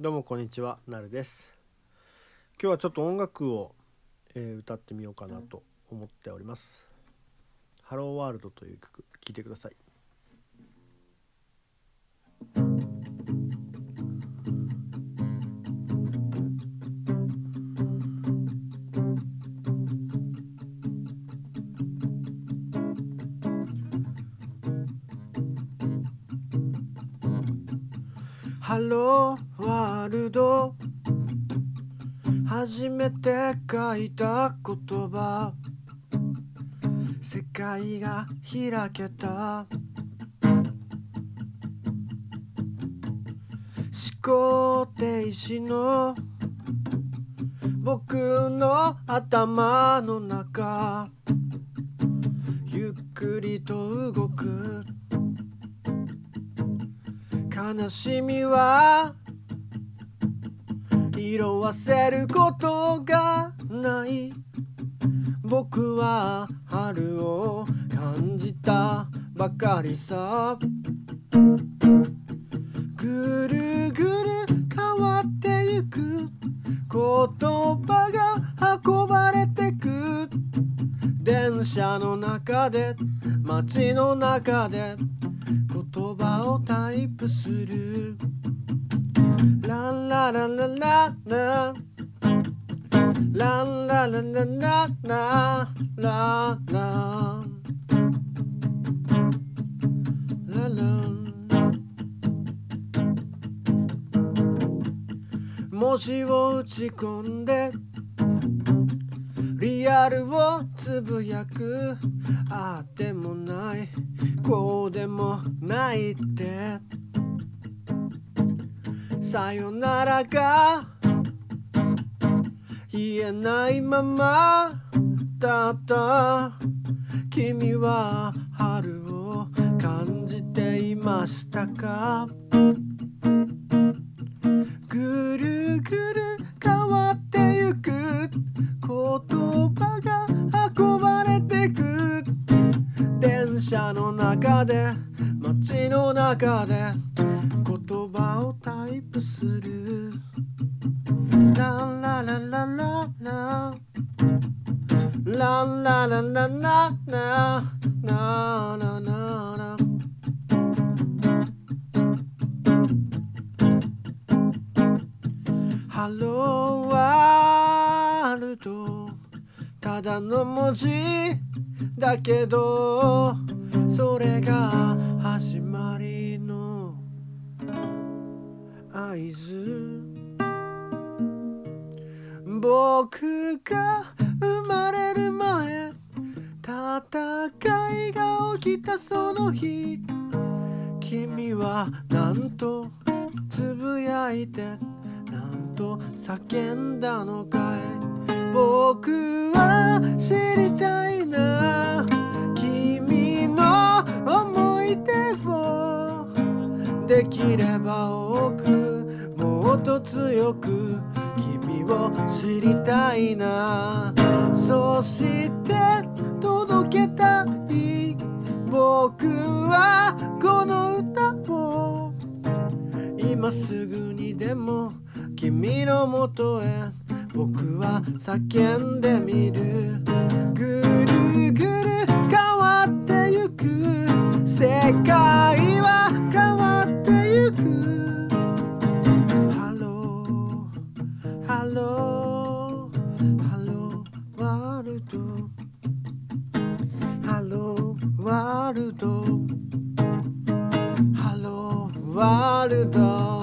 どうもこんにちはなるです。今日はちょっと音楽を、えー歌ってみようかなと思っております「ハローワールド」という曲聴いてください。ハローワールド初めて書いた言葉。世界が開けた。思考停止の。僕の頭の中。ゆっくりと動く。悲しみは色あせることがない。僕は春を感じたばかりさ。ぐるぐる変わってゆく。言葉が運ばれてく。電車の中で街の中で言葉をタイプする。ランラララララ。ランラララララ。ララ。ララ。文字を打ち込んで。リアルをつぶやく。ああでもない。こうでもないって。さよならが言えないまま。だ。った君は春を感じていましたか？ぐるぐるで街の中で言葉をタイプする。ララララララ。ララララララ。ララララ。ハローワールド。ただの文字だけど。それが始まりの合図。僕が生まれる前戦いが起きたその日。君はなんとつぶやいてなんと叫んだのかい。僕できれば多くもっと強く君を知りたいな。そして届けたい僕はこの歌を今すぐにでも君のもとへ。僕は叫んでみる。ぐるぐる変わってゆく。世界ルド。ハローワールド。ハローワールド。